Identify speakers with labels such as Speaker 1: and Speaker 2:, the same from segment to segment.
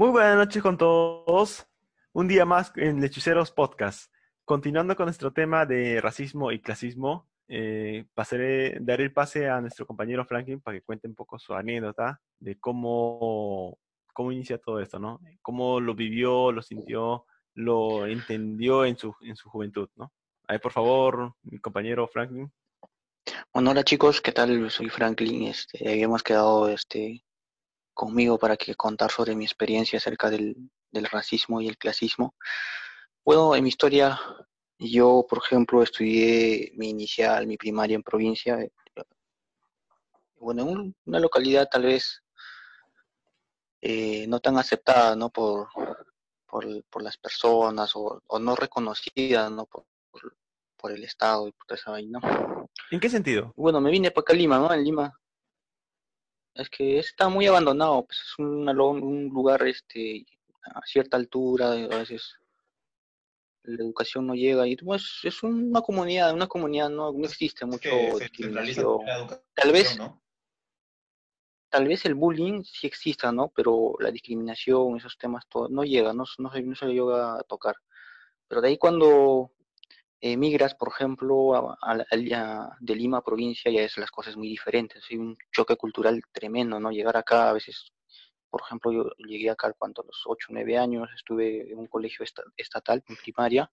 Speaker 1: Muy buenas noches con todos. Un día más en Lechuceros Podcast. Continuando con nuestro tema de racismo y clasismo, eh, pasaré, daré el pase a nuestro compañero Franklin para que cuente un poco su anécdota de cómo, cómo inicia todo esto, ¿no? Cómo lo vivió, lo sintió, lo entendió en su, en su juventud, ¿no? A ver, por favor, mi compañero Franklin.
Speaker 2: Bueno, hola chicos, ¿qué tal? Soy Franklin. Este, habíamos quedado este, conmigo para que contar sobre mi experiencia acerca del, del racismo y el clasismo. Bueno, en mi historia, yo, por ejemplo, estudié mi inicial, mi primaria en provincia, eh, bueno, en una localidad tal vez eh, no tan aceptada, ¿no? Por, por, las personas o, no reconocida, ¿no? Por, por, el Estado y por toda esa vaina.
Speaker 1: ¿En qué sentido?
Speaker 2: Bueno, me vine para acá a Lima, ¿no? En Lima. Es que está muy abandonado, pues es un lugar este, a cierta altura, a veces la educación no llega y pues, es una comunidad, una comunidad no, no existe mucho discriminación. Tal vez, tal vez el bullying sí exista, ¿no? Pero la discriminación, esos temas, todo, no llega, no, no, se, no se llega a tocar. Pero de ahí cuando emigras, por ejemplo, de Lima a provincia, ya es las cosas muy diferentes. Hay un choque cultural tremendo, ¿no? Llegar acá a veces por ejemplo, yo llegué acá cuando a los 8 o 9 años, estuve en un colegio estatal, en primaria,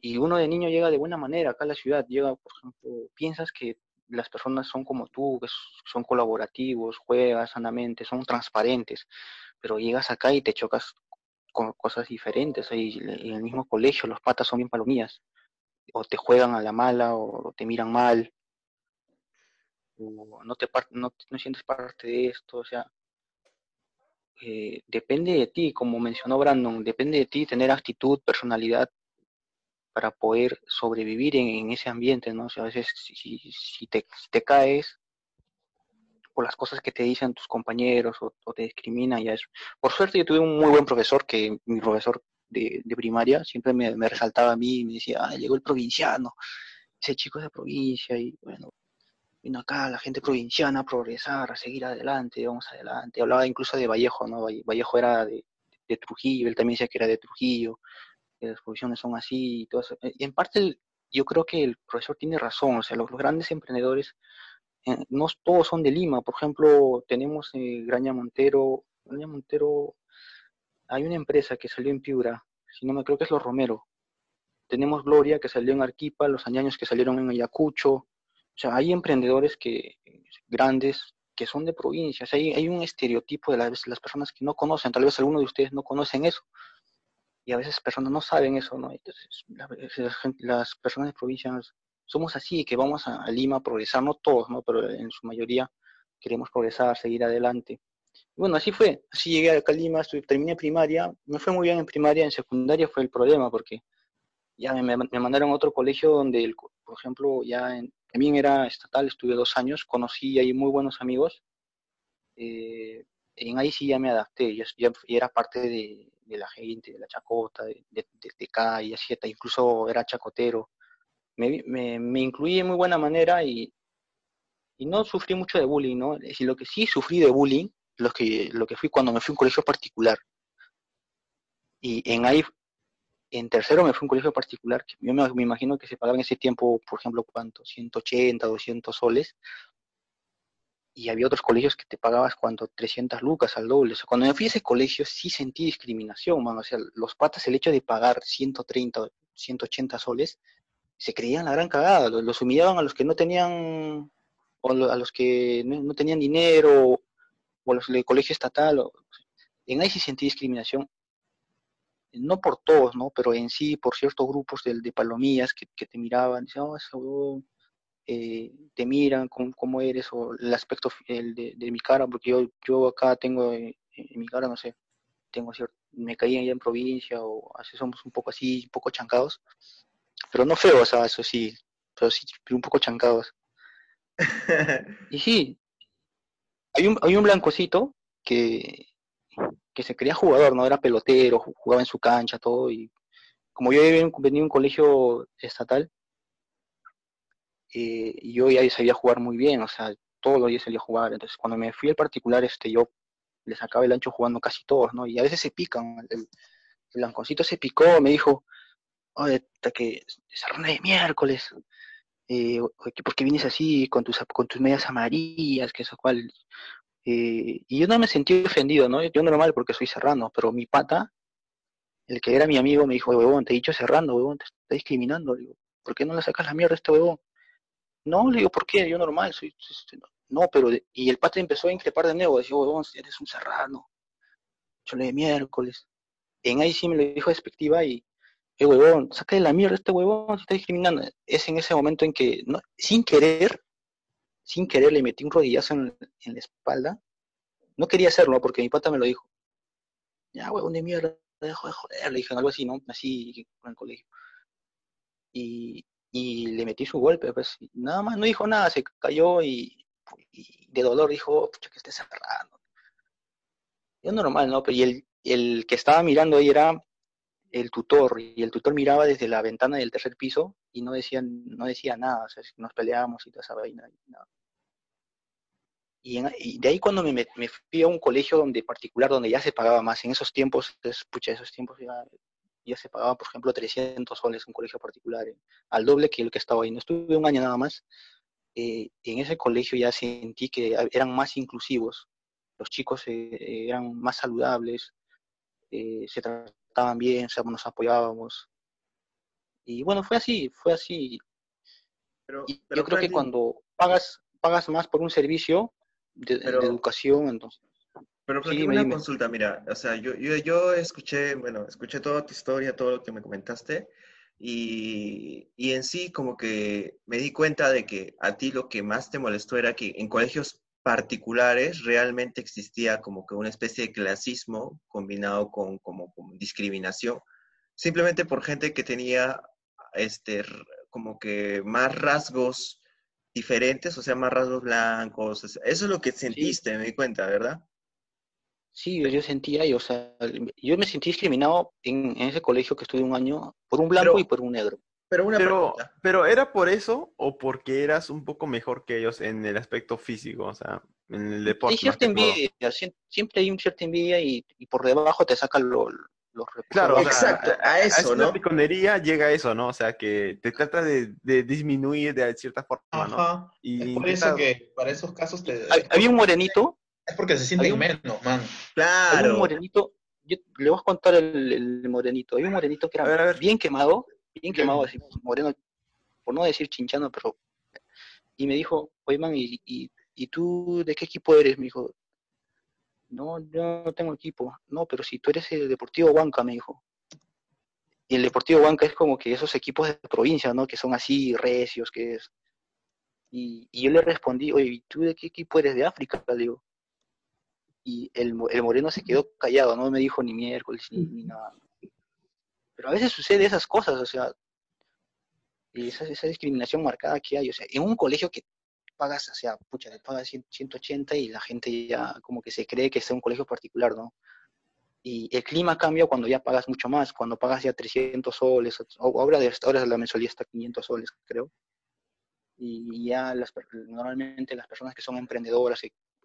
Speaker 2: y uno de niño llega de buena manera acá a la ciudad, llega, por ejemplo, piensas que las personas son como tú, que son colaborativos, juegas sanamente, son transparentes, pero llegas acá y te chocas cosas diferentes, ahí en el mismo colegio los patas son bien palomías, o te juegan a la mala, o te miran mal, o no te no, no sientes parte de esto, o sea, eh, depende de ti, como mencionó Brandon, depende de ti tener actitud, personalidad para poder sobrevivir en, ese ambiente, ¿no? O sea, a veces si, te, te, caes por las cosas que te dicen tus compañeros o, te discriminan, ya es... Por suerte yo tuve un muy buen profesor, que mi profesor de, primaria siempre me, resaltaba a mí y me decía, ah, llegó el provinciano, ese chico de provincia y bueno, vino acá la gente provinciana a progresar, a seguir adelante, vamos adelante. Hablaba incluso de Vallejo, ¿no? Vallejo era de, Trujillo, él también decía que era de Trujillo, que las provisiones son así y todo eso. Y en parte yo creo que el profesor tiene razón, o sea, los, grandes emprendedores no todos son de Lima, por ejemplo, tenemos eh, Graña Montero, Graña Montero, hay una empresa que salió en Piura, si no me creo que es Los Romero. Tenemos Gloria que salió en Arquipa, los añaños que salieron en Ayacucho, o sea, hay emprendedores que grandes que son de provincias. Hay, hay un estereotipo de las, las personas que no conocen. Tal vez algunos de ustedes no conocen eso. Y a veces personas no saben eso, ¿no? Entonces, las personas de provincias somos así, que vamos a, Lima a progresar, todos, ¿no? Pero en su mayoría queremos progresar, seguir adelante. bueno, así fue. Así llegué acá a Lima, terminé primaria. Me fue muy bien en primaria, en secundaria fue el problema, porque ya me, me mandaron a otro colegio donde, por ejemplo, ya en, también era estatal, estuve dos años, conocí ahí muy buenos amigos. Eh, en ahí sí ya me adapté, ya, ya era parte de, la gente, de la chacota, de, de, de calle, incluso era chacotero. Me, me, me, incluí de muy buena manera y, y no sufrí mucho de bullying, ¿no? Es lo que sí sufrí de bullying, lo que, lo que fui cuando me fui a un colegio particular. Y en ahí en tercero me fui a un colegio particular, que yo me, imagino que se pagaba en ese tiempo, por ejemplo, ¿cuánto? 180, 200 soles. Y había otros colegios que te pagabas, ¿cuánto? 300 lucas al doble. Cuando me fui a ese colegio sí sentí discriminación, man. O sea, los patas, el hecho de pagar 130, 180 soles, se creían la gran cagada. Los, humillaban a los que no tenían, o a los que no, tenían dinero, o a los del colegio estatal. en ahí sí sentí discriminación no por todos, ¿no? Pero en sí, por ciertos grupos de, de palomillas que, te miraban, dicen, oh, eh, te miran cómo, eres, o el aspecto el de, mi cara, porque yo, yo acá tengo eh, en mi cara, no sé, tengo cierto, me caí allá en provincia, o así somos un poco así, un poco chancados, pero no feo, o sea, eso sí, pero sí, un poco chancados. y sí, hay un, hay un blancocito que, que se creía jugador, no era pelotero, jugaba en su cancha, todo, y como yo venía de un colegio estatal, eh, yo ya sabía jugar muy bien, o sea, todos los días salía a jugar, entonces cuando me fui al particular, este, yo le sacaba el ancho jugando casi todos, ¿no? Y a veces se pican. El, el se picó, me dijo, oye, que se de miércoles, eh, ¿por qué vienes así con tus, con tus medias amarillas, que eso cual? Eh, y yo no me sentí ofendido, ¿no? Yo normal porque soy serrano, pero mi pata, el que era mi amigo, me dijo, huevón, te he dicho serrano, huevón, te está discriminando. digo, ¿por qué no le sacas la mierda a este huevón? No, le digo, ¿por qué? Yo normal, soy, no, pero, y el pata empezó a increpar de nuevo, decía, huevón, eres un serrano, chole de miércoles. En ahí sí me lo dijo despectiva y, eh, huevón, saca de la mierda este huevón, se está discriminando. Es en ese momento en que, sin querer, sin querer le metí un rodillazo en, la espalda. No quería hacerlo porque mi pata me lo dijo. Ya, huevón de mierda, dejo de joder, le dije algo así, ¿no? Así en el colegio. Y, le metí su golpe, pues nada más, no dijo nada, se cayó y, de dolor dijo, pucha, que esté cerrando. Yo normal, ¿no? Pero y el, el que estaba mirando ahí era el tutor y el tutor miraba desde la ventana del tercer piso y no decía, no decía nada, o sea, nos peleábamos y toda esa vaina. Y, de ahí cuando me, fui a un colegio donde particular, donde ya se pagaba más, en esos tiempos, es, pucha, esos tiempos ya, se pagaba, por ejemplo, 300 soles un colegio particular, eh, al doble que el que estaba ahí. No estuve un año nada más. Eh, en ese colegio ya sentí que eran más inclusivos, los chicos eh, eran más saludables, se estaban bien, nos apoyábamos. Y bueno, fue así, fue así. Pero, yo creo que cuando pagas, pagas más por un servicio de, educación, entonces.
Speaker 3: Pero sí, una consulta, mira, o sea, yo, yo, yo escuché, bueno, escuché toda tu historia, todo lo que me comentaste, y, y, en sí como que me di cuenta de que a ti lo que más te molestó era que en colegios particulares realmente existía como que una especie de clasismo combinado con como, discriminación, simplemente por gente que tenía este como que más rasgos diferentes, o sea, más rasgos blancos. Eso es lo que sentiste, me di cuenta, ¿verdad?
Speaker 2: Sí, yo sentía, o sea, yo me sentí discriminado en, ese colegio que estuve un año por un blanco y por un negro.
Speaker 1: Pero, una pero, pero, ¿era por eso o porque eras un poco mejor que ellos en el aspecto físico, o sea, en el deporte?
Speaker 2: Hay cierta envidia, siempre hay un cierta envidia y, por debajo te sacan los
Speaker 1: Claro, exacto, a, eso, a ¿no? piconería llega eso, ¿no? O sea, que te trata de, disminuir de cierta forma, ¿no?
Speaker 4: Y es por eso que para esos casos te...
Speaker 2: Había un morenito...
Speaker 4: Es porque se siente menos, man.
Speaker 2: Claro. Había un morenito, yo le voy a contar el, morenito. Había un morenito que era bien quemado, bien quemado, así, moreno, por no decir chinchano, pero... Y me dijo, oye, man, ¿y, y, tú de qué equipo eres? Me dijo, no, yo no tengo equipo. No, pero si tú eres el Deportivo Huanca, me dijo. Y el Deportivo Huanca es como que esos equipos de provincia, ¿no? Que son así recios, que es... Y, y yo le respondí, oye, ¿y tú de qué equipo eres de África? Digo. Y el, el moreno se quedó callado, no me dijo ni miércoles ni nada. Pero a veces sucede esas cosas, o sea, esa, esa discriminación marcada que hay, o sea, en un colegio que pagas, o sea, pucha, te pagas 180 y la gente ya como que se cree que es un colegio particular, ¿no? Y el clima cambia cuando ya pagas mucho más, cuando pagas ya 300 soles, ahora, de, ahora la mensualidad está 500 soles, creo. Y ya las, normalmente las personas que son emprendedoras,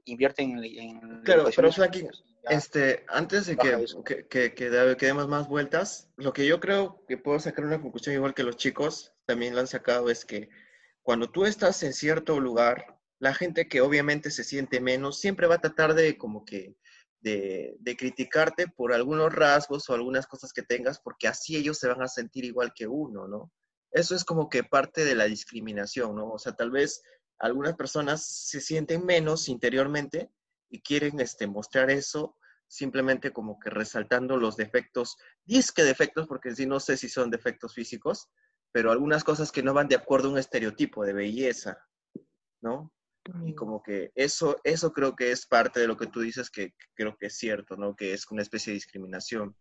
Speaker 2: invierten en...
Speaker 3: claro, pero aquí, pues, este, antes de que, que, que, demos más vueltas, lo que yo creo que puedo sacar una conclusión igual que los chicos también lo han sacado es que cuando tú estás en cierto lugar, la gente que obviamente se siente menos siempre va a tratar de como que de, de, criticarte por algunos rasgos o algunas cosas que tengas, porque así ellos se van a sentir igual que uno, ¿no? Eso es como que parte de la discriminación, ¿no? O sea, tal vez algunas personas se sienten menos interiormente y quieren este, mostrar eso simplemente como que resaltando los defectos, disque defectos, porque sí no sé si son defectos físicos, pero algunas cosas que no van de acuerdo a un estereotipo de belleza, ¿no? Y como que eso, eso creo que es parte de lo que tú dices que, creo que es cierto, ¿no? Que es una especie de discriminación.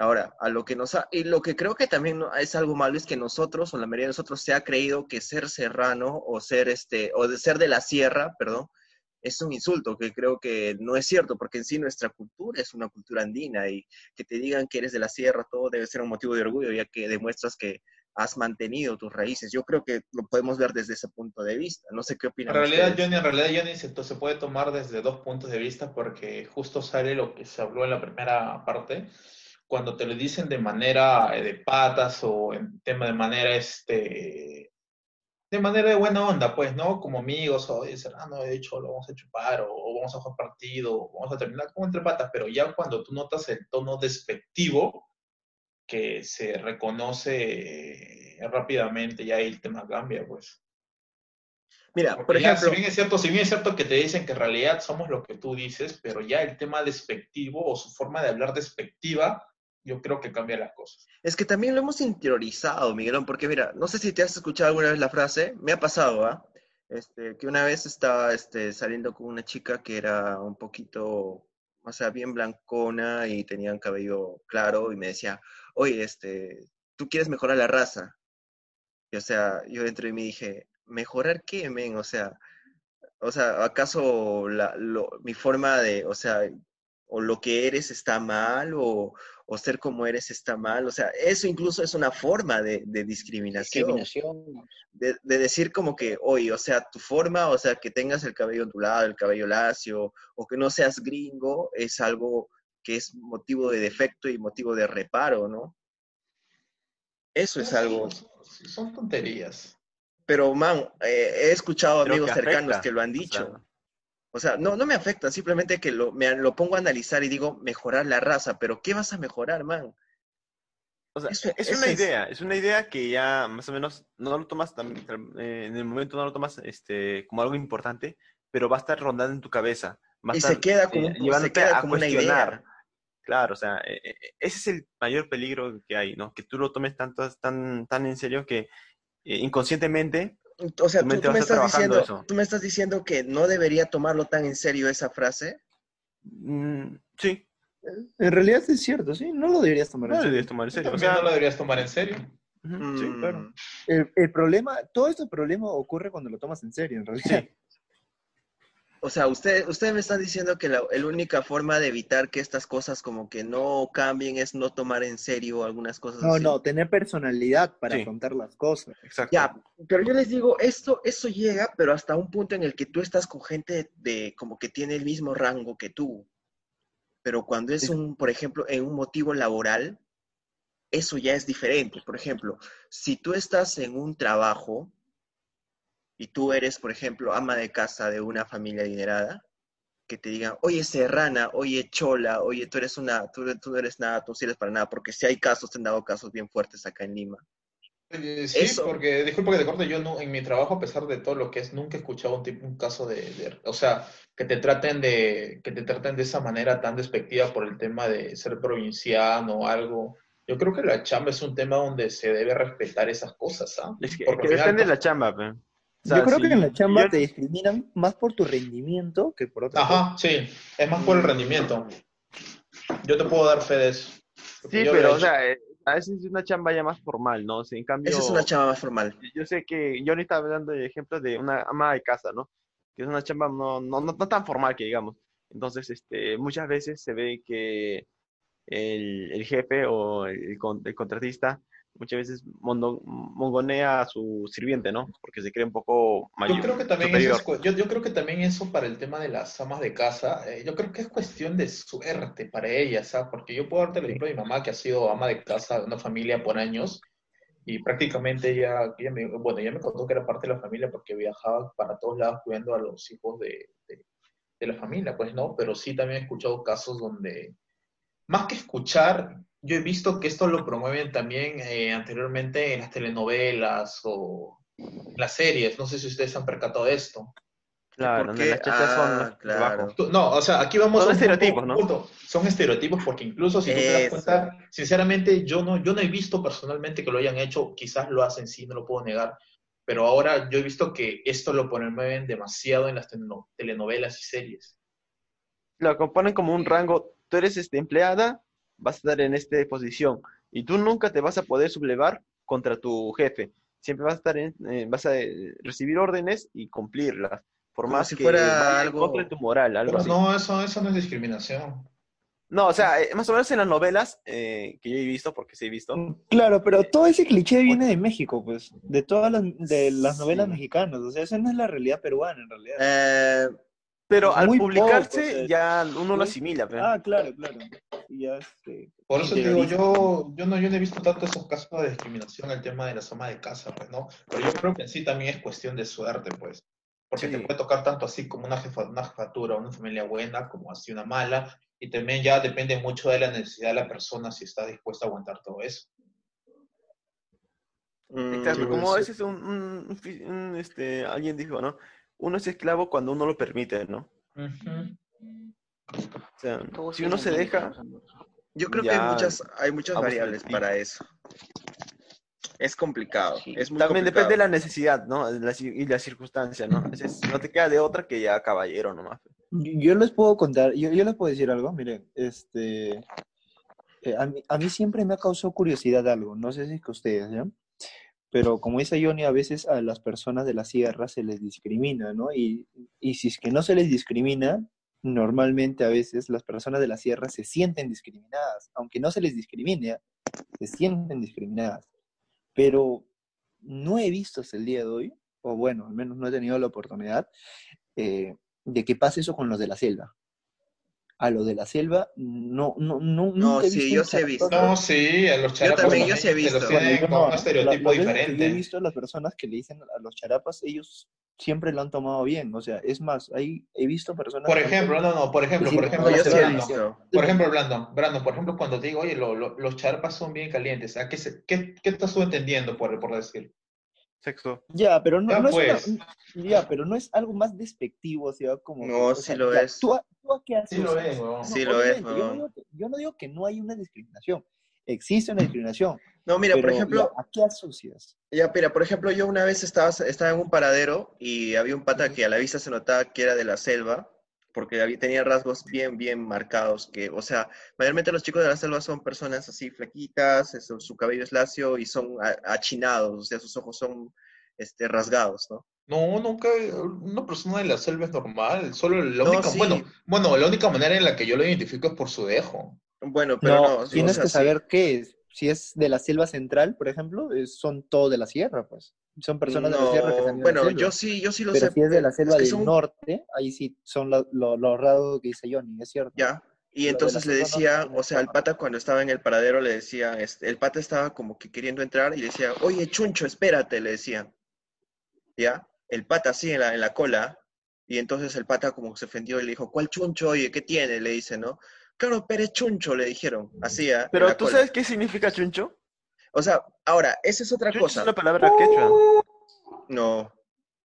Speaker 3: Ahora, a lo que nos ha, y lo que creo que también es algo malo es que nosotros, o la mayoría de nosotros, se ha creído que ser serrano o ser este, o de ser de la sierra, perdón, es un insulto, que creo que no es cierto, porque en sí nuestra cultura es una cultura andina y que te digan que eres de la sierra, todo debe ser un motivo de orgullo, ya que demuestras que has mantenido tus raíces. Yo creo que lo podemos ver desde ese punto de vista. No sé qué opinan.
Speaker 4: En realidad, Johnny, en realidad, Johnny se, se, puede tomar desde dos puntos de vista porque justo sale lo que se habló en la primera parte. Cuando te lo dicen de manera eh, de patas o en tema de manera este de manera de buena onda, pues, ¿no? Como amigos, o dicen, ah, no, de hecho, lo vamos a chupar, o, vamos a jugar partido, o vamos a terminar como entre patas, pero ya cuando tú notas el tono despectivo, que se reconoce rápidamente, ya el tema cambia, pues.
Speaker 3: Mira, por ejemplo.
Speaker 4: si, bien es cierto, si bien es cierto que te dicen que en realidad somos lo que tú dices, pero ya el tema despectivo o su forma de hablar despectiva, yo creo que cambia las cosas.
Speaker 3: Es que también lo hemos interiorizado, Miguelón, porque mira, no sé si te has escuchado alguna vez la frase, me ha pasado, ¿ah? Este, que una vez estaba este, saliendo con una chica que era un poquito, o sea, bien blancona y tenía un cabello claro y me decía, oye, este, tú quieres mejorar la raza. Y o sea, yo dentro de mí dije, ¿mejorar qué, men? O sea, o sea, ¿acaso la, mi forma de, o sea, o lo que eres está mal, o, o, ser como eres está mal. O sea, eso incluso es una forma de, de discriminación.
Speaker 2: discriminación.
Speaker 3: De, de, decir como que, oye, o sea, tu forma, o sea, que tengas el cabello ondulado, el cabello lacio, o que no seas gringo, es algo que es motivo de defecto y motivo de reparo, ¿no? Eso es algo...
Speaker 4: Son tonterías.
Speaker 3: Pero, man, eh, he escuchado amigos cercanos que lo han dicho. O sea, no, no me afecta, simplemente que lo, me, lo pongo a analizar y digo, mejorar la raza, pero ¿qué vas a mejorar, man?
Speaker 1: O sea, es una idea, es una idea que ya más o menos no lo tomas, eh, en el momento no lo tomas este, como algo importante, pero va a estar rondando en tu cabeza.
Speaker 3: y se queda como, eh, se queda como una idea.
Speaker 1: Claro, o sea, eh, ese es el mayor peligro que hay, ¿no? Que tú lo tomes tanto, tan, tan en serio que inconscientemente
Speaker 3: o sea, tú, me estás diciendo, tú me estás diciendo que no debería tomarlo tan en serio esa frase.
Speaker 1: Mm, sí.
Speaker 5: En realidad es cierto, sí, no lo deberías tomar
Speaker 1: en serio. Deberías tomar en serio.
Speaker 4: O sea, no lo deberías tomar en serio.
Speaker 1: Sí, claro. Mm.
Speaker 5: El, el, problema, todo este problema ocurre cuando lo tomas en serio, en realidad. Sí.
Speaker 3: O sea, usted, usted me está diciendo que la, única forma de evitar que estas cosas como que no cambien es no tomar en serio algunas cosas.
Speaker 5: No, no, tener personalidad para contar las cosas.
Speaker 3: Exacto. Ya, pero yo les digo, esto, eso llega, pero hasta un punto en el que tú estás con gente de como que tiene el mismo rango que tú. Pero cuando es un, por ejemplo, en un motivo laboral, eso ya es diferente. Por ejemplo, si tú estás en un trabajo y tú eres, por ejemplo, ama de casa de una familia adinerada, que te digan, oye, serrana, oye, chola, oye, tú eres una, tú, no eres nada, tú no sirves para nada, porque si hay casos, te han dado casos bien fuertes acá en Lima.
Speaker 4: Eh, sí, porque, disculpa que te corte, yo no, en mi trabajo, a pesar de todo lo que es, nunca he escuchado un, tipo, un caso de, o sea, que te traten de, que te traten de esa manera tan despectiva por el tema de ser provinciano o algo. Yo creo que la chamba es un tema donde se debe respetar esas cosas, ¿ah?
Speaker 1: Es que, depende de la chamba, ¿eh?
Speaker 5: yo creo que en la chamba te discriminan más por tu rendimiento que por otra
Speaker 4: Ajá, sí, es más por el rendimiento. Yo te puedo dar fe de eso.
Speaker 1: Sí, pero, o sea, eh, a veces es una chamba ya más formal, ¿no? en cambio,
Speaker 3: Esa es una chamba más formal.
Speaker 1: Yo sé que yo ahorita hablando de ejemplos de una ama de casa, ¿no? Que es una chamba no, no, no, tan formal que digamos. Entonces, este, muchas veces se ve que el, el jefe o el, el contratista muchas veces mongonea a su sirviente, ¿no? Porque se cree un poco mayor.
Speaker 4: Yo creo que también, eso, yo, yo, creo que también eso para el tema de las amas de casa, eh, yo creo que es cuestión de suerte para ellas, ¿sabes? Porque yo puedo darte el ejemplo de mi mamá que ha sido ama de casa de una familia por años y prácticamente ella, ella me, bueno, ella me contó que era parte de la familia porque viajaba para todos lados cuidando a los hijos de, de, de la familia, pues no, pero sí también he escuchado casos donde, más que escuchar, yo he visto que esto lo promueven también eh, anteriormente en las telenovelas o en las series. No sé si ustedes han percatado de esto.
Speaker 1: Claro, las ah,
Speaker 3: claro.
Speaker 4: no, o sea, aquí vamos
Speaker 1: son estereotipos, ¿no?
Speaker 4: Son estereotipos porque incluso si tú te das cuenta, sinceramente yo no, yo no he visto personalmente que lo hayan hecho, quizás lo hacen, sí, no lo puedo negar, pero ahora yo he visto que esto lo promueven demasiado en las telenovelas y series.
Speaker 1: Lo componen como un rango, tú eres este, empleada, vas a estar en esta posición y tú nunca te vas a poder sublevar contra tu jefe. Siempre vas a estar en, eh, vas a eh, recibir órdenes y cumplirlas. Por más
Speaker 3: si fuera algo
Speaker 1: contra tu moral, algo
Speaker 4: No, eso, eso no es discriminación.
Speaker 1: No, o sea, eh, más o menos en las novelas eh, que yo he visto, porque sí he visto.
Speaker 5: Claro, pero todo ese cliché viene de México, pues, de todas las, de las novelas mexicanas. O sea, esa no es la realidad peruana, en realidad.
Speaker 3: Eh,
Speaker 1: Pero al publicarse
Speaker 5: poco, o sea,
Speaker 1: ya uno lo asimila.
Speaker 5: Ah, claro, claro. Y ya, este,
Speaker 4: Por eso te digo, yo, yo, no, yo no he visto tanto esos casos de discriminación, el tema de la soma de casa, pues, ¿no? Pero yo creo que en sí también es cuestión de suerte, pues. Porque te puede tocar tanto así como una, jefa, una jefatura, una familia buena, como así una mala. Y también ya depende mucho de la necesidad de la persona si está dispuesta a aguantar todo eso.
Speaker 1: Exacto,
Speaker 3: mm,
Speaker 1: como a veces un, un- un fi- un, este, alguien dijo, ¿no? Uno es esclavo cuando uno lo permite, ¿no? O sea,
Speaker 2: Todos
Speaker 1: si uno se deja,
Speaker 3: Yo creo que hay muchas, hay muchas variables para eso. Es complicado,
Speaker 2: Sí.
Speaker 3: es muy
Speaker 1: también
Speaker 3: complicado.
Speaker 1: depende de la necesidad, ¿no? La y la circunstancia, ¿no? No te queda de otra que ya caballero nomás.
Speaker 5: Yo les puedo contar, yo, yo les puedo decir algo, miren, este, eh, a, mí, a mí siempre me ha causado curiosidad algo, no sé si es que ustedes, ¿ya? Pero como dice Johnny, a veces a las personas de la sierra se les discrimina, ¿no? Y, y si es que no se les discrimina, normalmente a veces las personas de la sierra se sienten discriminadas, aunque no se les discrimine, se sienten discriminadas. Pero no he visto hasta el día de hoy, o bueno, al menos no he tenido la oportunidad, eh, de que pase eso con los de la selva. A los de la selva, no, no, no, nunca he
Speaker 3: sí,
Speaker 5: visto
Speaker 3: yo sí he visto.
Speaker 4: No, sí, a los charapas
Speaker 3: también,
Speaker 4: también
Speaker 3: yo sí he
Speaker 4: se los
Speaker 3: visto.
Speaker 4: tienen
Speaker 5: Yo
Speaker 4: con
Speaker 5: no,
Speaker 4: un estereotipo diferente.
Speaker 5: Yo he visto a las personas que le dicen a los charapas, ellos siempre lo han tomado bien. O sea, es más, ahí he visto personas.
Speaker 4: Por ejemplo, no, no, por ejemplo,
Speaker 5: Sí,
Speaker 4: por
Speaker 5: no,
Speaker 4: ejemplo,
Speaker 3: No, yo he.
Speaker 4: Por ejemplo, Brandon, Brandon, por ejemplo, cuando te digo, oye, lo- lo- los charpas son bien calientes, ¿a qué, se- qué, qué estás tú entendiendo por, por decir?
Speaker 1: Sexo.
Speaker 5: Ya, pero no,
Speaker 4: Ya,
Speaker 5: no es
Speaker 4: pues.
Speaker 5: una- ya, pero no es algo más despectivo, o sea, como.
Speaker 3: No,
Speaker 5: que,
Speaker 3: sí
Speaker 5: sea,
Speaker 3: lo
Speaker 5: ya,
Speaker 3: es.
Speaker 5: ¿tú, a- tú a qué
Speaker 4: Sí lo
Speaker 5: asocias?
Speaker 4: es.
Speaker 5: No,
Speaker 3: Sí lo es,
Speaker 5: yo, no
Speaker 3: weón.
Speaker 5: digo que, yo no digo que no hay una discriminación. Existe una discriminación.
Speaker 3: No, mira, por ejemplo,
Speaker 5: ya, ¿a qué asocias?
Speaker 3: Ya, mira, por ejemplo, yo una vez estaba, estaba en un paradero y había un pata que a la vista se notaba que era de la selva, porque había- tenía rasgos bien, bien marcados, que, o sea, mayormente los chicos de la selva son personas así flaquitas, eso, su cabello es lacio y son a- achinados, o sea, sus ojos son este, rasgados, ¿no?
Speaker 4: No, nunca, una persona de la selva es normal, solo la
Speaker 3: No,
Speaker 4: única,
Speaker 3: sí.
Speaker 4: bueno, bueno, la única manera en la que yo lo identifico es por su dejo.
Speaker 3: Bueno, pero
Speaker 5: No,
Speaker 3: no, o
Speaker 5: tienes
Speaker 3: sea,
Speaker 5: que
Speaker 3: sí.
Speaker 5: saber qué es. Si es de la selva central, por ejemplo, son todos de la sierra, pues. Son personas de la sierra que están en la
Speaker 3: bueno, yo sí, yo sí lo
Speaker 5: Pero
Speaker 3: sé.
Speaker 5: si es de la
Speaker 3: es
Speaker 5: selva
Speaker 3: que
Speaker 5: del
Speaker 3: son-
Speaker 5: norte, ahí sí son lo- lo- los rasgos que dice Johnny, es cierto.
Speaker 3: Ya. Y
Speaker 5: Lo
Speaker 3: entonces
Speaker 5: la
Speaker 3: le
Speaker 5: no
Speaker 3: decía, o sea, el
Speaker 5: forma.
Speaker 3: pata cuando estaba en el paradero le decía, este, el pata estaba como que queriendo entrar y le decía, oye, chuncho, espérate, le decían. ¿Ya? El pata así en la, en la cola, y entonces el pata como que se ofendió y le dijo, ¿cuál chuncho? Oye, ¿qué tiene? Le dice, ¿no? Claro, pero es chuncho, le dijeron, así, ¿ah?
Speaker 1: Pero
Speaker 3: la
Speaker 1: ¿tú
Speaker 3: cola.
Speaker 1: sabes qué significa chuncho?
Speaker 3: O sea, ahora, esa es otra
Speaker 1: Chuncho es
Speaker 3: cosa.
Speaker 1: una palabra quechua.
Speaker 3: No, no,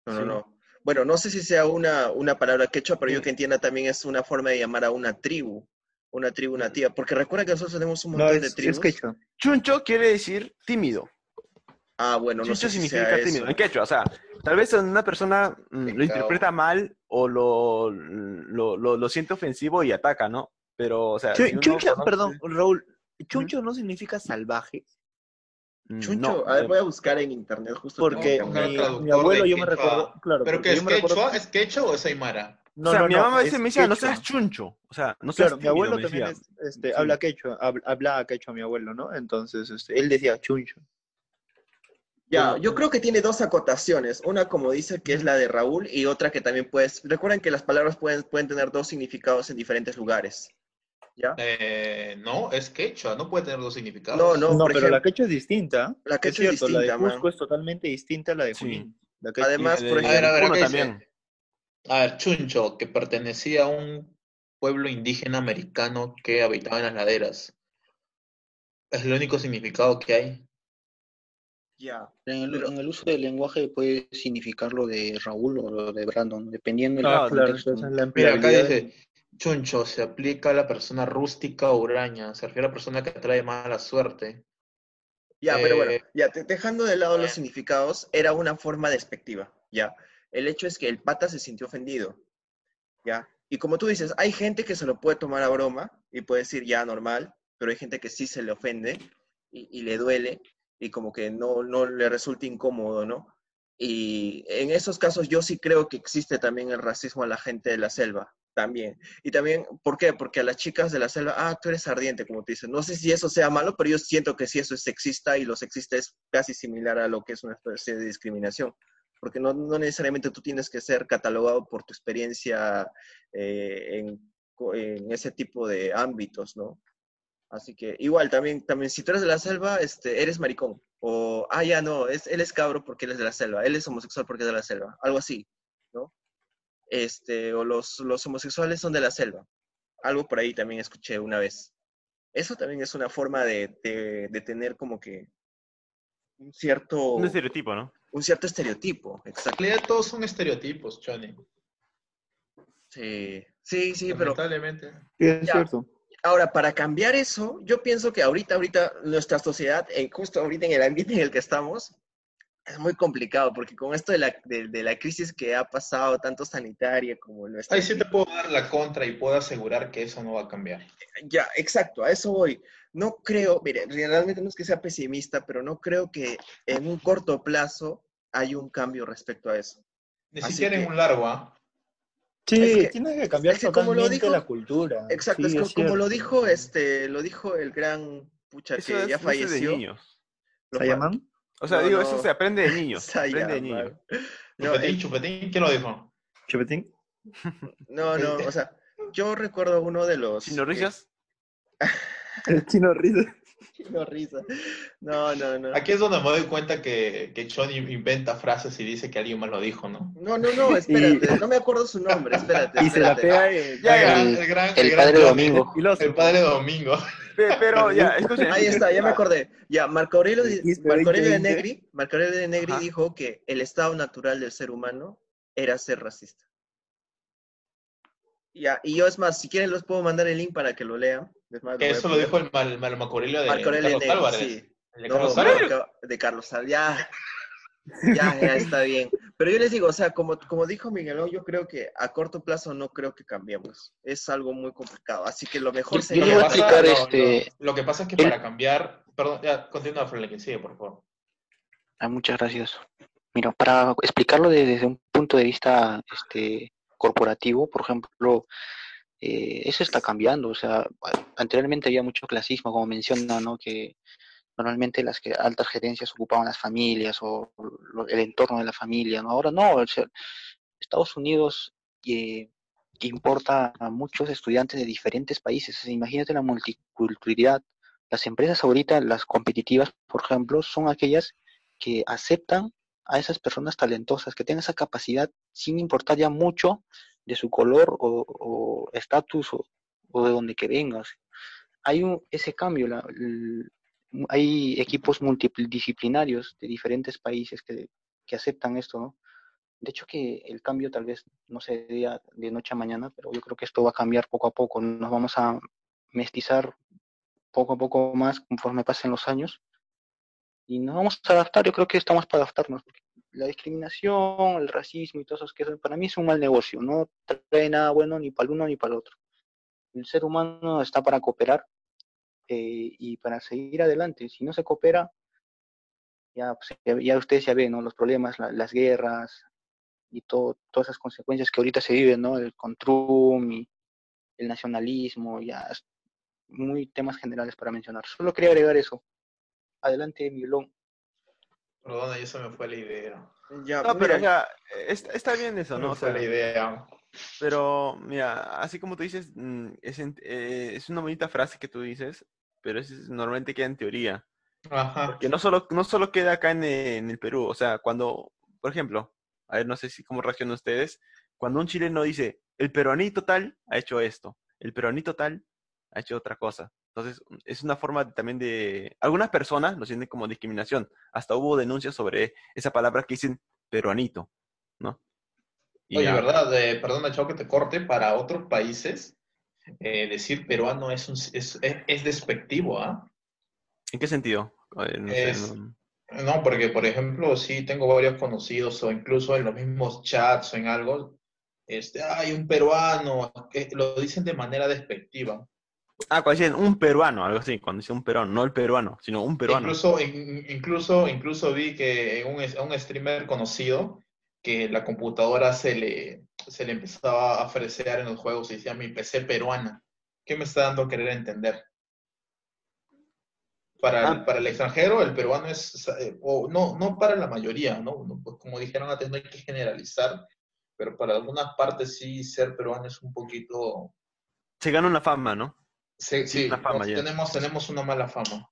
Speaker 3: no,
Speaker 1: Sí.
Speaker 3: no. Bueno, no sé si sea una, una palabra quechua, pero yo que entienda también es una forma de llamar a una tribu, una tribu nativa, porque recuerda que nosotros tenemos un
Speaker 5: No,
Speaker 3: montón de tribus.
Speaker 5: es quechua.
Speaker 1: Chuncho quiere decir tímido.
Speaker 3: Ah, bueno, no
Speaker 1: Chuncho
Speaker 3: sé si
Speaker 1: significa
Speaker 3: sea
Speaker 1: tímido.
Speaker 3: eso.
Speaker 1: En quechua, o sea, tal vez una persona mm, lo interpreta mal o lo, lo, lo, lo siente ofensivo y ataca, ¿no? Pero, o sea,
Speaker 5: Chu-
Speaker 1: si uno
Speaker 5: chuncho, perdón, Raúl, chuncho no significa salvaje,
Speaker 3: Chuncho,
Speaker 1: no,
Speaker 3: a ver, voy a buscar en internet justo.
Speaker 5: porque mi, abuelo yo me recuerdo, claro,
Speaker 4: ¿Pero
Speaker 5: porque
Speaker 4: qué
Speaker 5: yo
Speaker 4: es
Speaker 5: me
Speaker 4: quechua?
Speaker 5: que-
Speaker 4: ¿Es quechua o es aymara?
Speaker 5: No,
Speaker 1: o sea,
Speaker 5: no,
Speaker 1: mi
Speaker 5: no,
Speaker 1: mamá a veces
Speaker 5: es
Speaker 1: me decía, no
Speaker 5: quechua.
Speaker 1: seas chuncho. O sea, no seas
Speaker 5: Claro, mi abuelo también
Speaker 1: decía.
Speaker 5: es, este,
Speaker 1: Sí.
Speaker 5: habla quechua, hab- hablaba quechua mi abuelo, ¿no? Entonces, este, él decía chuncho.
Speaker 3: Ya, yo creo que tiene dos acotaciones. Una, como dice, que es la de Raúl, y otra que también puedes. Recuerden que las palabras pueden, pueden tener dos significados en diferentes lugares. ¿Ya?
Speaker 4: Eh, no, es quechua, no puede tener dos significados.
Speaker 3: No, no,
Speaker 5: No, pero
Speaker 3: ejemplo-
Speaker 5: la quechua es distinta.
Speaker 3: La
Speaker 5: es
Speaker 3: quechua es
Speaker 5: cierto, la de
Speaker 3: distinta,
Speaker 5: Cusco
Speaker 3: man.
Speaker 5: es totalmente distinta a la de
Speaker 1: Sí.
Speaker 5: Junín. La quechua-
Speaker 3: Además, por
Speaker 1: de-
Speaker 4: A ver, a ver,
Speaker 1: también.
Speaker 4: A ver, Chuncho, que pertenecía a un pueblo indígena americano que habitaba en las laderas. Es el único significado que hay.
Speaker 3: Ya.
Speaker 2: En el,
Speaker 3: Pero-
Speaker 2: en el uso del lenguaje puede significar lo de Raúl o lo de Brandon, dependiendo del
Speaker 5: Ah, claro,
Speaker 2: contexto.
Speaker 5: la
Speaker 4: Mira, acá dice, Chuncho se aplica a la persona rústica o huraña, se refiere a la persona que atrae mala suerte.
Speaker 3: Ya, pero bueno,
Speaker 4: Eh,
Speaker 3: ya, dejando de lado los
Speaker 4: bueno.
Speaker 3: significados, era una forma despectiva, ¿ya? El hecho es que el pata se sintió ofendido, ¿ya? Y como tú dices, hay gente que se lo puede tomar a broma y puede decir ya normal, pero hay gente que sí se le ofende y, y le duele y como que no, no le resulta incómodo, ¿no? Y en esos casos yo sí creo que existe también el racismo a la gente de la selva, También. Y también, ¿por qué? Porque a las chicas de la selva, ah, tú eres ardiente, como te dicen. No sé si eso sea malo, pero yo siento que si eso es sexista y lo sexista es casi similar a lo que es una especie de discriminación. Porque no, no necesariamente tú tienes que ser catalogado por tu experiencia eh, en, en, ese tipo de ámbitos, ¿no? Así que igual, también, también si tú eres de la selva, este, eres maricón. O, ah, ya no, es, él es cabro porque él es de la selva, él es homosexual porque es de la selva. Algo así. Este, o los, los homosexuales son de la selva. Algo por ahí también escuché una vez. Eso también es una forma de, de, tener como que un cierto...
Speaker 1: Un estereotipo, ¿no?
Speaker 3: Un cierto estereotipo,
Speaker 4: exacto. todos son estereotipos, Johnny.
Speaker 3: Sí, sí, sí, pero...
Speaker 5: Lamentablemente. es cierto.
Speaker 3: Ahora, para cambiar eso, yo pienso que ahorita, ahorita, nuestra sociedad, eh, justo ahorita en el ambiente en el que estamos, es muy complicado porque con esto de la, de, la crisis que ha pasado, tanto sanitaria como nuestra...
Speaker 4: Ahí sí te puedo dar la contra y puedo asegurar que eso no va a cambiar.
Speaker 3: Ya, exacto, a eso voy. No creo, mire, realmente no es que sea pesimista, pero no creo que en un corto plazo hay un cambio respecto a eso.
Speaker 4: Ni siquiera en un largo, ¿ah?
Speaker 5: Sí, tiene que cambiar como lo dijo, la cultura.
Speaker 3: Exacto, es, como, lo dijo este, lo dijo el gran pucha que ya falleció.
Speaker 1: O sea, digo, eso se aprende de niños. Se aprende de niños.
Speaker 4: Chupetín, Chupetín, ¿quién lo dijo?
Speaker 5: ¿Chupetín?
Speaker 3: No, no, o sea, yo recuerdo uno de los...
Speaker 1: ¿Chino Risas?
Speaker 5: El Chino Risas.
Speaker 3: Chino Risa. No, no, no.
Speaker 4: Aquí es donde me doy cuenta que, que Johnny inventa frases y dice que alguien más lo dijo, ¿no?
Speaker 3: No, no, no, espérate, no me acuerdo su nombre, espérate.
Speaker 5: Y se la pega
Speaker 2: el, el, gran, el, padre Domingo.
Speaker 4: El padre Domingo.
Speaker 1: Pero ya,
Speaker 3: Ahí está, ya me acordé. Ya, Marco Aurelio, Marco Aurelio de Negri, Marco Aurelio de Negri dijo que el estado natural del ser humano era ser racista. Ya, y yo es más, si quieren los puedo mandar el link para que lo lean.
Speaker 4: Eso lo dijo el Marco Aurelio de,
Speaker 3: Marco Aurelio
Speaker 4: Carlos Álvarez.
Speaker 3: Sí. ¿De Carlos Álvarez? De Carlos Álvarez, ya. Ya, ya está bien. Pero yo les digo, o sea, como, como dijo Miguel, yo creo que a corto plazo no creo que cambiemos. Es algo muy complicado. Así que lo mejor
Speaker 2: sería. Yo explicar este.
Speaker 4: Lo, que pasa es que para cambiar. Perdón, ya, continúa, que sigue, por favor.
Speaker 2: Ah, muchas gracias. Mira, para explicarlo desde un punto de vista este, corporativo, por ejemplo, eh, eso está cambiando. O sea, anteriormente había mucho clasismo, como menciona, ¿no? Que normalmente las que altas gerencias ocupaban las familias o el entorno de la familia, ¿no? Ahora no, Estados Unidos eh, importa a muchos estudiantes de diferentes países, imagínate la multiculturalidad. Las empresas ahorita, las competitivas, por ejemplo, son aquellas que aceptan a esas personas talentosas, que tengan esa capacidad sin importar ya mucho de su color o estatus o, de donde que vengas. Hay un, ese cambio, la, hay equipos multidisciplinarios de diferentes países que, que aceptan esto, ¿no? De hecho que el cambio tal vez no se dé de noche a mañana, pero yo creo que esto va a cambiar poco a poco. Nos vamos a mestizar poco a poco más conforme pasen los años y nos vamos a adaptar. Yo creo que estamos para adaptarnos. La discriminación, el racismo y todo eso, que para mí es un mal negocio. No trae nada bueno ni para el uno ni para el otro. El ser humano está para cooperar eh, y para seguir adelante. Si no se coopera, ya, pues, ya, ustedes ya ven, ¿no? Los problemas, las guerras y todo, todas esas consecuencias que ahorita se viven, ¿no? El control y el nacionalismo, ya muy temas generales para mencionar. Solo quería agregar eso. Adelante, Milón.
Speaker 4: Perdona, ya se me fue la idea.
Speaker 1: Ya, no, pero ya, está, bien eso, ¿no?
Speaker 4: Me fue la idea.
Speaker 1: Pero, mira, así como tú dices, mm, es, eh, es una bonita frase que tú dices, pero eso normalmente queda en teoría. Ajá. Porque no solo, no solo queda acá en, en, el Perú, o sea, cuando, por ejemplo, a ver, no sé si cómo reaccionan ustedes, cuando un chileno dice, el peruanito tal ha hecho esto, el peruanito tal ha hecho otra cosa. Entonces, es una forma también de... Algunas personas lo sienten como discriminación. Hasta hubo denuncias sobre esa palabra que dicen peruanito, ¿no?
Speaker 4: Y Oye, ¿verdad? Eh, perdona, Chao, que te corte. Para otros países, eh, decir peruano es, un, es, es, despectivo, ¿ah?
Speaker 1: ¿En qué sentido?
Speaker 4: no, porque por ejemplo, sí tengo varios conocidos o incluso en los mismos chats o en algo, este, hay un peruano, que lo dicen de manera despectiva.
Speaker 1: Ah, cuando dicen un peruano, algo así, cuando dicen un peruano, no el peruano, sino un peruano.
Speaker 4: Incluso, incluso, incluso vi que un, un streamer conocido, que la computadora se le, se le empezaba a ofrecer en los juegos y decía mi PC peruana. ¿Qué me está dando a querer entender? Para, el, ah. para el extranjero, el peruano es, eh, o no, no para la mayoría, ¿no? Pues como dijeron antes, no hay que generalizar, pero para algunas partes sí ser peruano es un poquito...
Speaker 1: Se gana una fama, ¿no?
Speaker 4: Sí, sí, tenemos, tenemos una mala fama.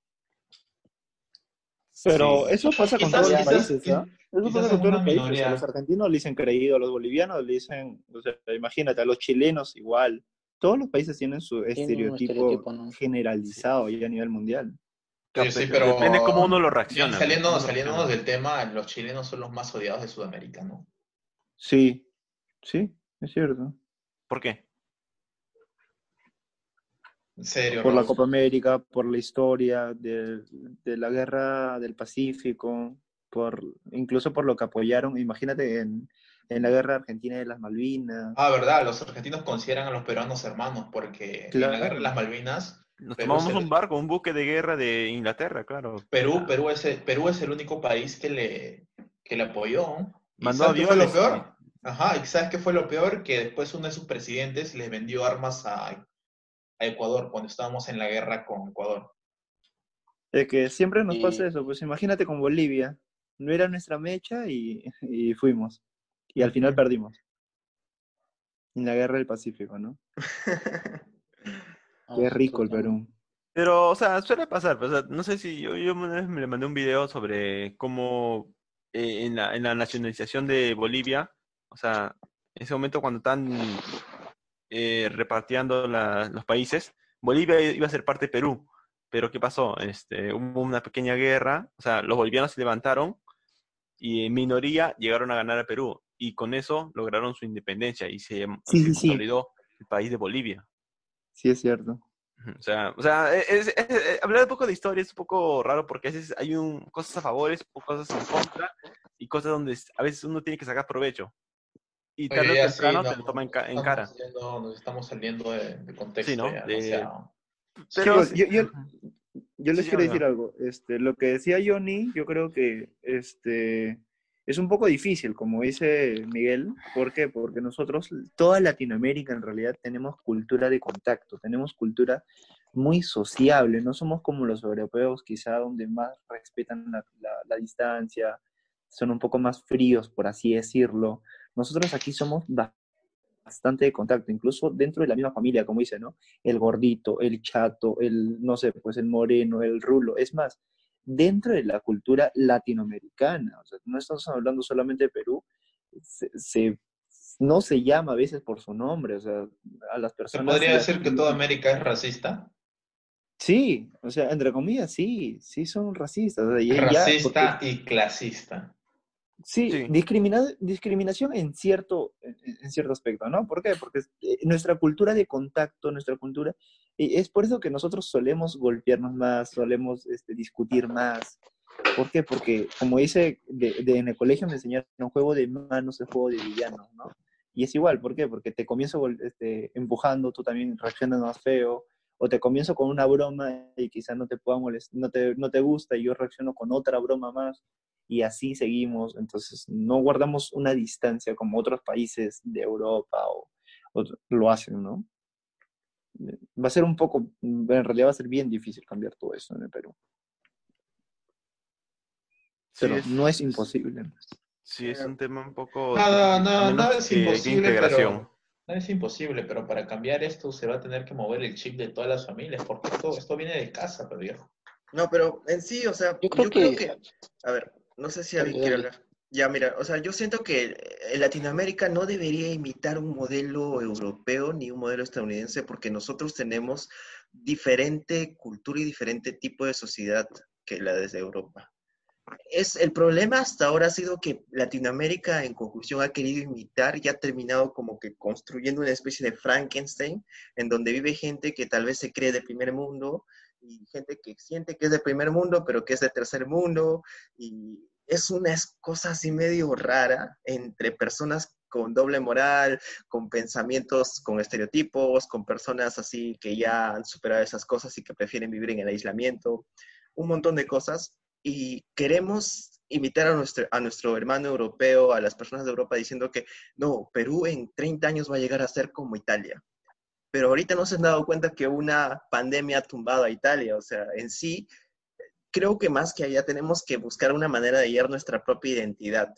Speaker 5: Pero eso pasa con todos los países, ¿no? Eso pasa con todos los países. A los argentinos le dicen creído, a los bolivianos le dicen, o sea, imagínate, a los chilenos igual. Todos los países tienen su estereotipo, generalizado y a nivel mundial.
Speaker 4: Sí, sí, pero
Speaker 1: depende cómo uno lo reacciona.
Speaker 4: Saliendo, saliéndonos del tema, los chilenos son los más odiados de Sudamérica, ¿no?
Speaker 5: Sí, sí, es cierto.
Speaker 1: ¿Por qué?
Speaker 4: ¿En serio?
Speaker 5: Por la Copa América, por la historia de, de, la guerra del Pacífico, por incluso por lo que apoyaron, imagínate en, en la guerra argentina de las Malvinas.
Speaker 4: Ah, verdad, los argentinos consideran a los peruanos hermanos porque en la guerra de las Malvinas
Speaker 1: nos tomamos un barco, un buque de guerra de Inglaterra, claro.
Speaker 4: Perú, Perú es el, Perú es el único país que le, que le apoyó.
Speaker 1: Mandó
Speaker 4: ¿Sabes qué fue lo peor? Ajá, ¿y sabes qué fue lo peor? Que después uno de sus presidentes les vendió armas a, a Ecuador cuando estábamos en la guerra con Ecuador.
Speaker 5: Es que siempre nos pasa eso, pues imagínate con Bolivia, no era nuestra mecha y, y fuimos. Y al final perdimos. En la guerra del Pacífico, ¿no? Qué rico el Perú.
Speaker 1: Pero, o sea, suele pasar. Pues, no sé si yo, yo me le mandé un video sobre cómo eh, en, la, en, la, nacionalización de Bolivia, o sea, en ese momento cuando están eh, repartiendo los países, Bolivia iba a ser parte de Perú. Pero ¿qué pasó? Este, hubo una pequeña guerra, o sea, los bolivianos se levantaron y en minoría llegaron a ganar a Perú. Y con eso lograron su independencia y se,
Speaker 5: sí, consolidó
Speaker 1: el país de Bolivia.
Speaker 5: Sí, es cierto.
Speaker 1: O sea, o sea es, hablar un poco de historia es un poco raro porque a veces hay un, cosas a favor, cosas en contra y cosas donde a veces uno tiene que sacar provecho. Y tarde o temprano te lo toma en, cara.
Speaker 4: nos estamos saliendo de, contexto.
Speaker 1: Sí, ¿no?
Speaker 5: Pero, yo, yo, yo, les quiero decir algo. Este, lo que decía Johnny, yo creo que este, es un poco difícil, como dice Miguel. ¿Por qué? Porque nosotros, toda Latinoamérica en realidad tenemos cultura de contacto, tenemos cultura muy sociable, no somos como los europeos quizá donde más respetan la, la, distancia, son un poco más fríos, por así decirlo. Nosotros aquí somos bastante de contacto, incluso dentro de la misma familia, como dice, ¿no? El gordito, el chato, el, no sé, pues el moreno, el rulo. Es más, dentro de la cultura latinoamericana. O sea, no estamos hablando solamente de Perú, se, no se llama a veces por su nombre, o sea, a las personas...
Speaker 4: ¿Se podría decir que toda América es racista?
Speaker 5: Sí, o sea, entre comillas, sí, sí son racistas.
Speaker 4: Racista y clasista.
Speaker 5: Sí, discriminación en cierto, en cierto aspecto, ¿no? ¿Por qué? Porque eh, nuestra cultura de contacto, nuestra cultura, y es por eso que nosotros solemos golpearnos más, solemos este, discutir más. ¿Por qué? Porque, como dice, de, en el colegio me enseñaron un juego de manos, el juego de villanos, ¿no? Y es igual, ¿por qué? Porque te comienzo este, empujando, tú también reaccionas más feo, o te comienzo con una broma y quizás no te pueda molestar, no te, no te gusta y yo reacciono con otra broma más y así seguimos. Entonces, no guardamos una distancia como otros países de Europa o, lo hacen, ¿no? Va a ser un poco, en realidad va a ser bien difícil cambiar todo eso en el Perú. Pero no es imposible.
Speaker 1: Sí, es un tema un poco...
Speaker 4: Nada, nada, nada es imposible, pero... Nada es imposible, pero para cambiar esto se va a tener que mover el chip de todas las familias, porque esto, esto viene de casa, pero viejo.
Speaker 3: No, pero en sí, o sea, yo creo, que... A ver, no sé si alguien quiere hablar. Ya, mira, o sea, yo siento que Latinoamérica no debería imitar un modelo europeo ni un modelo estadounidense porque nosotros tenemos diferente cultura y diferente tipo de sociedad que la desde Europa. Es, el problema hasta ahora ha sido que Latinoamérica en conclusión ha querido imitar y ha terminado como que construyendo una especie de Frankenstein en donde vive gente que tal vez se cree de primer mundo, y gente que siente que es de primer mundo, pero que es de tercer mundo, y es una cosa así medio rara entre personas con doble moral, con pensamientos, con estereotipos, con personas así que ya han superado esas cosas y que prefieren vivir en el aislamiento, un montón de cosas. Y queremos imitar a nuestro, a nuestro hermano europeo, a las personas de Europa diciendo que no, Perú en 30 años va a llegar a ser como Italia. Pero ahorita no se han dado cuenta que una pandemia ha tumbado a Italia. O sea, en sí, creo que más que allá tenemos que buscar una manera de hallar nuestra propia identidad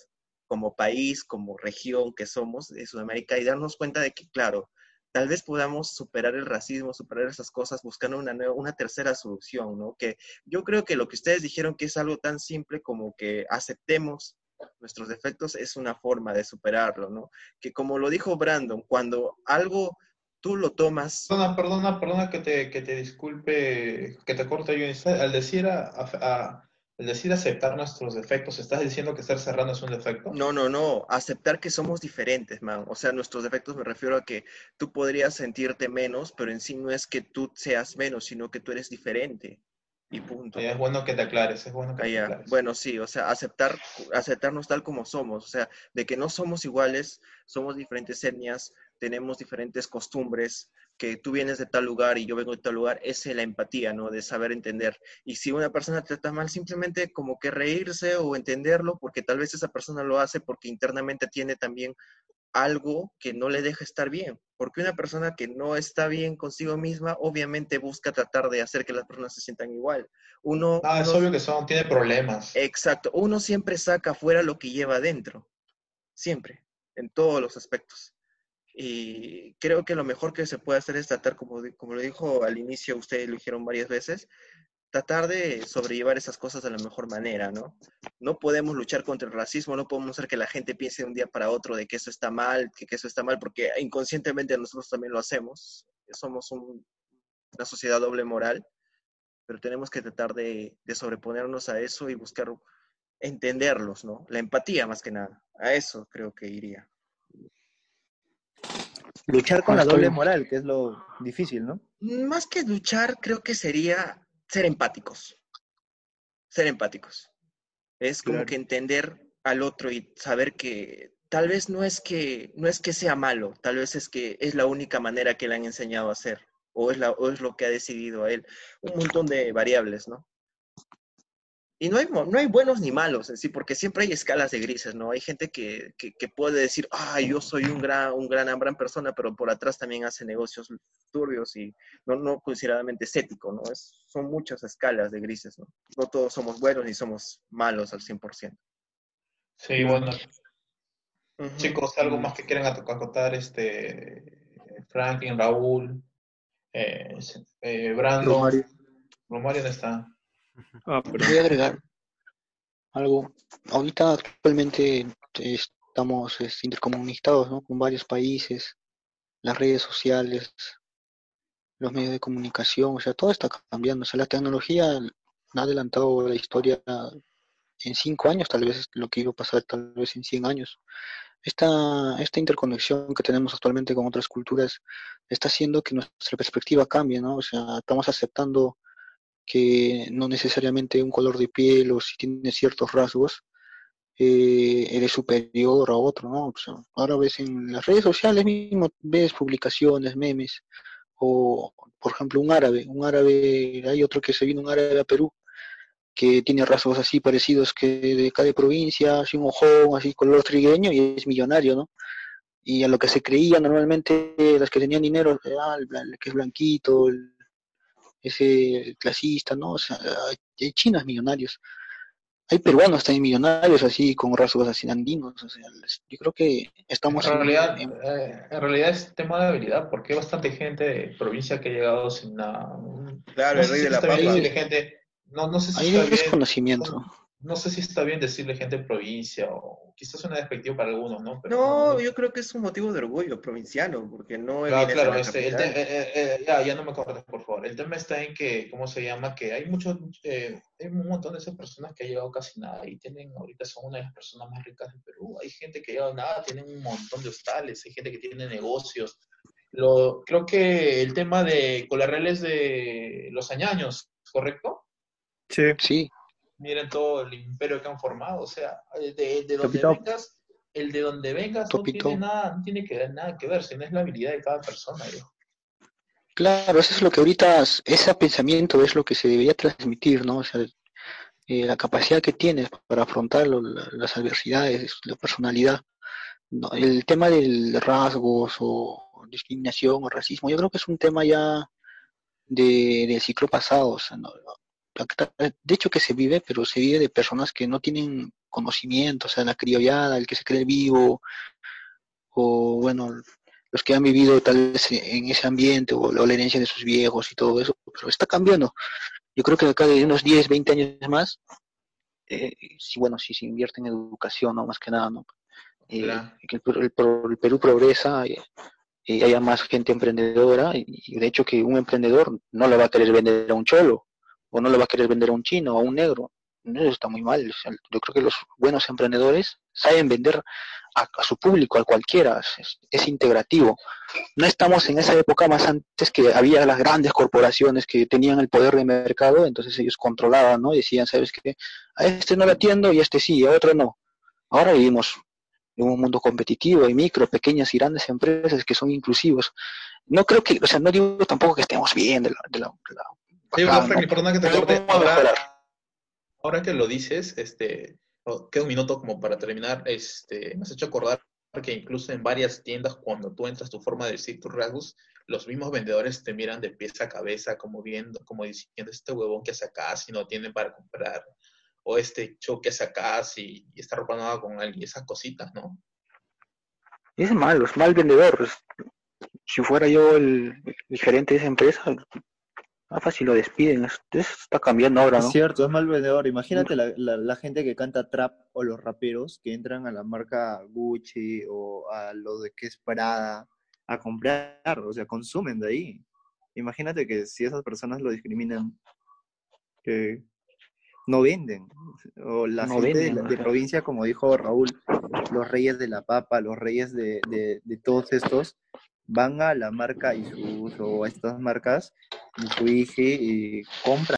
Speaker 3: como país, como región que somos de Sudamérica y darnos cuenta de que, claro, tal vez podamos superar el racismo, superar esas cosas buscando una, nueva, una tercera solución, ¿no? Que yo creo que lo que ustedes dijeron que es algo tan simple como que aceptemos nuestros defectos es una forma de superarlo, ¿no? Que como lo dijo Brandon, cuando algo tú lo tomas...
Speaker 4: Perdona, perdona, perdona que te, que te disculpe, que te corte yo. Al decir a, a al decir aceptar nuestros defectos, ¿estás diciendo que estar cerrando es un defecto?
Speaker 3: No, no, no. Aceptar que somos diferentes, man. O sea, nuestros defectos me refiero a que tú podrías sentirte menos, pero en sí no es que tú seas menos, sino que tú eres diferente. Y punto.
Speaker 4: es bueno que te aclares, es bueno que te aclares.
Speaker 3: Bueno, sí, o sea, aceptar, aceptarnos tal como somos, o sea, de que no somos iguales, somos diferentes etnias, tenemos diferentes costumbres, que tú vienes de tal lugar y yo vengo de tal lugar, es la empatía, ¿no? De saber entender. Y si una persona te trata mal, simplemente como que reírse o entenderlo, porque tal vez esa persona lo hace porque internamente tiene también algo que no le deja estar bien. Porque una persona que no está bien consigo misma, obviamente busca tratar de hacer que las personas se sientan igual. Uno,
Speaker 4: ah, es obvio que son, tiene problemas.
Speaker 3: Exacto. Uno siempre saca fuera lo que lleva adentro. Siempre. En todos los aspectos. Y creo que lo mejor que se puede hacer es tratar, como, como lo dijo al inicio, ustedes lo dijeron varias veces, tratar de sobrellevar esas cosas de la mejor manera, ¿no? No podemos luchar contra el racismo, no podemos hacer que la gente piense de un día para otro de que eso está mal, que, eso está mal, porque inconscientemente nosotros también lo hacemos. Somos una sociedad doble moral, pero tenemos que tratar de sobreponernos a eso y buscar entenderlos, ¿no? La empatía más que nada. A eso creo que iría.
Speaker 5: Luchar con la doble moral, que es lo difícil, ¿no?
Speaker 3: Más que luchar, creo que sería ser empáticos. Ser empáticos. Es como que entender al otro y saber que tal vez no es que no es que sea malo, tal vez es que es la única manera que le han enseñado a hacer o es, la, o es lo que ha decidido a él. Un montón de variables, ¿no? Y no hay, no hay buenos ni malos en sí, porque siempre hay escalas de grises, ¿no? Hay gente que, que, puede decir, ah, yo soy un gran, un gran, gran persona, pero por atrás también hace negocios turbios y no, no consideradamente estético, ¿no? Es, son muchas escalas de grises, ¿no? No todos somos buenos ni somos malos al 100%.
Speaker 4: Sí, bueno. Chicos, ¿algo más que quieran acotar? Este, Franklin, Raúl, eh, eh, Brandon. Romario. Romario está.
Speaker 2: Ah, Voy a agregar algo. Ahorita actualmente estamos este, intercomunicados ¿no? con varios países, las redes sociales, los medios de comunicación, o sea, todo está cambiando. O sea, la tecnología ha adelantado la historia en cinco años, tal vez lo que iba a pasar tal vez en cien años. Esta, esta interconexión que tenemos actualmente con otras culturas está haciendo que nuestra perspectiva cambie, ¿no? O sea, estamos aceptando que no necesariamente un color de piel o si tiene ciertos rasgos eh, eres superior a otro, ¿no? ahora ves en las redes sociales mismo, ves publicaciones, memes, o por ejemplo un árabe, un árabe, hay otro que se vino un árabe a Perú, que tiene rasgos así parecidos que de cada provincia, así un ojón, así color trigueño y es millonario, ¿no? Y a lo que se creía normalmente las que tenían dinero, ah, el, que es blanquito, el, ese clasista, ¿no? O sea, hay chinos millonarios. Hay peruanos también millonarios así con rasgos así andinos. O sea, yo creo que estamos
Speaker 4: en realidad, eh, en... realidad es tema de habilidad, porque hay bastante gente de provincia que ha llegado sin nada.
Speaker 3: Claro, el rey de la papa.
Speaker 4: Gente, no, no sé si
Speaker 2: hay desconocimiento
Speaker 4: no sé si está bien decirle gente provincia o quizás suena despectivo para algunos, ¿no?
Speaker 3: no, yo creo que es un motivo de orgullo provinciano, porque no
Speaker 4: Claro, claro, este, eh, eh, eh, ya, ya no me cortes, por favor. El tema está en que, ¿cómo se llama? Que hay muchos, hay un montón de esas personas que han llegado casi nada y tienen, ahorita son una de las personas más ricas del Perú. Hay gente que ha llegado nada, tienen un montón de hostales, hay gente que tiene negocios. Lo, creo que el tema de Colarreles de los añaños, ¿correcto?
Speaker 5: Sí.
Speaker 2: Sí
Speaker 4: miren todo el imperio que han formado, o sea, de, de donde vengas, el de donde vengas no tiene, nada, no tiene que, nada que ver, sino es la habilidad de cada persona.
Speaker 2: Claro, eso es lo que ahorita, ese pensamiento es lo que se debería transmitir, ¿no? O sea, eh, la capacidad que tienes para afrontar las adversidades, la personalidad. el tema del rasgos o discriminación o racismo, yo creo que es un tema ya de, del ciclo pasado. De hecho que se vive, pero se vive de personas que no tienen conocimiento, o sea, la criollada, el que se cree vivo, o bueno, los que han vivido tal vez en ese ambiente, o, la herencia de sus viejos y todo eso, pero está cambiando. Yo creo que acá de unos 10, 20 años más, eh, si bueno, si se invierte en educación, ¿no? Más que nada, ¿no? Eh, que el, Perú progresa, eh, y haya más gente emprendedora y de hecho que un emprendedor no le va a querer vender a un cholo o no le va a querer vender a un chino o a un negro. Eso está muy mal. yo creo que los buenos emprendedores saben vender a, su público, a cualquiera. Es, integrativo. No estamos en esa época más antes que había las grandes corporaciones que tenían el poder de mercado, entonces ellos controlaban, ¿no? Decían, ¿sabes qué? A este no le atiendo y a este sí, a otro no. Ahora vivimos en un mundo competitivo, hay micro, pequeñas y grandes empresas que son inclusivos. No creo que, o sea, no digo tampoco que estemos bien de la... De la,
Speaker 4: sí, perdona que te corte. Ahora, ahora, que lo dices, este, queda un minuto como para terminar, este, me has hecho acordar que incluso en varias tiendas, cuando tú entras tu forma de decir tus rasgos, los mismos vendedores te miran de pies a cabeza, como viendo, como diciendo, este huevón que sacas si no tienen para comprar o este choque sacas y, y está ropa nueva con alguien, esas cositas, ¿no?
Speaker 2: Es malo, es mal vendedor. Si fuera yo el, gerente de esa empresa, más fácil lo despiden. Eso está cambiando ahora, ¿no?
Speaker 5: Es cierto, es mal vendedor. Imagínate la, la, gente que canta trap o los raperos que entran a la marca Gucci o a lo de que es Prada a comprar, o sea, consumen de ahí. Imagínate que si esas personas lo discriminan, que no venden. O la gente de, provincia, como dijo Raúl, los reyes de la papa, los reyes de, de, todos estos, van a la marca y o a estas marcas, y y compran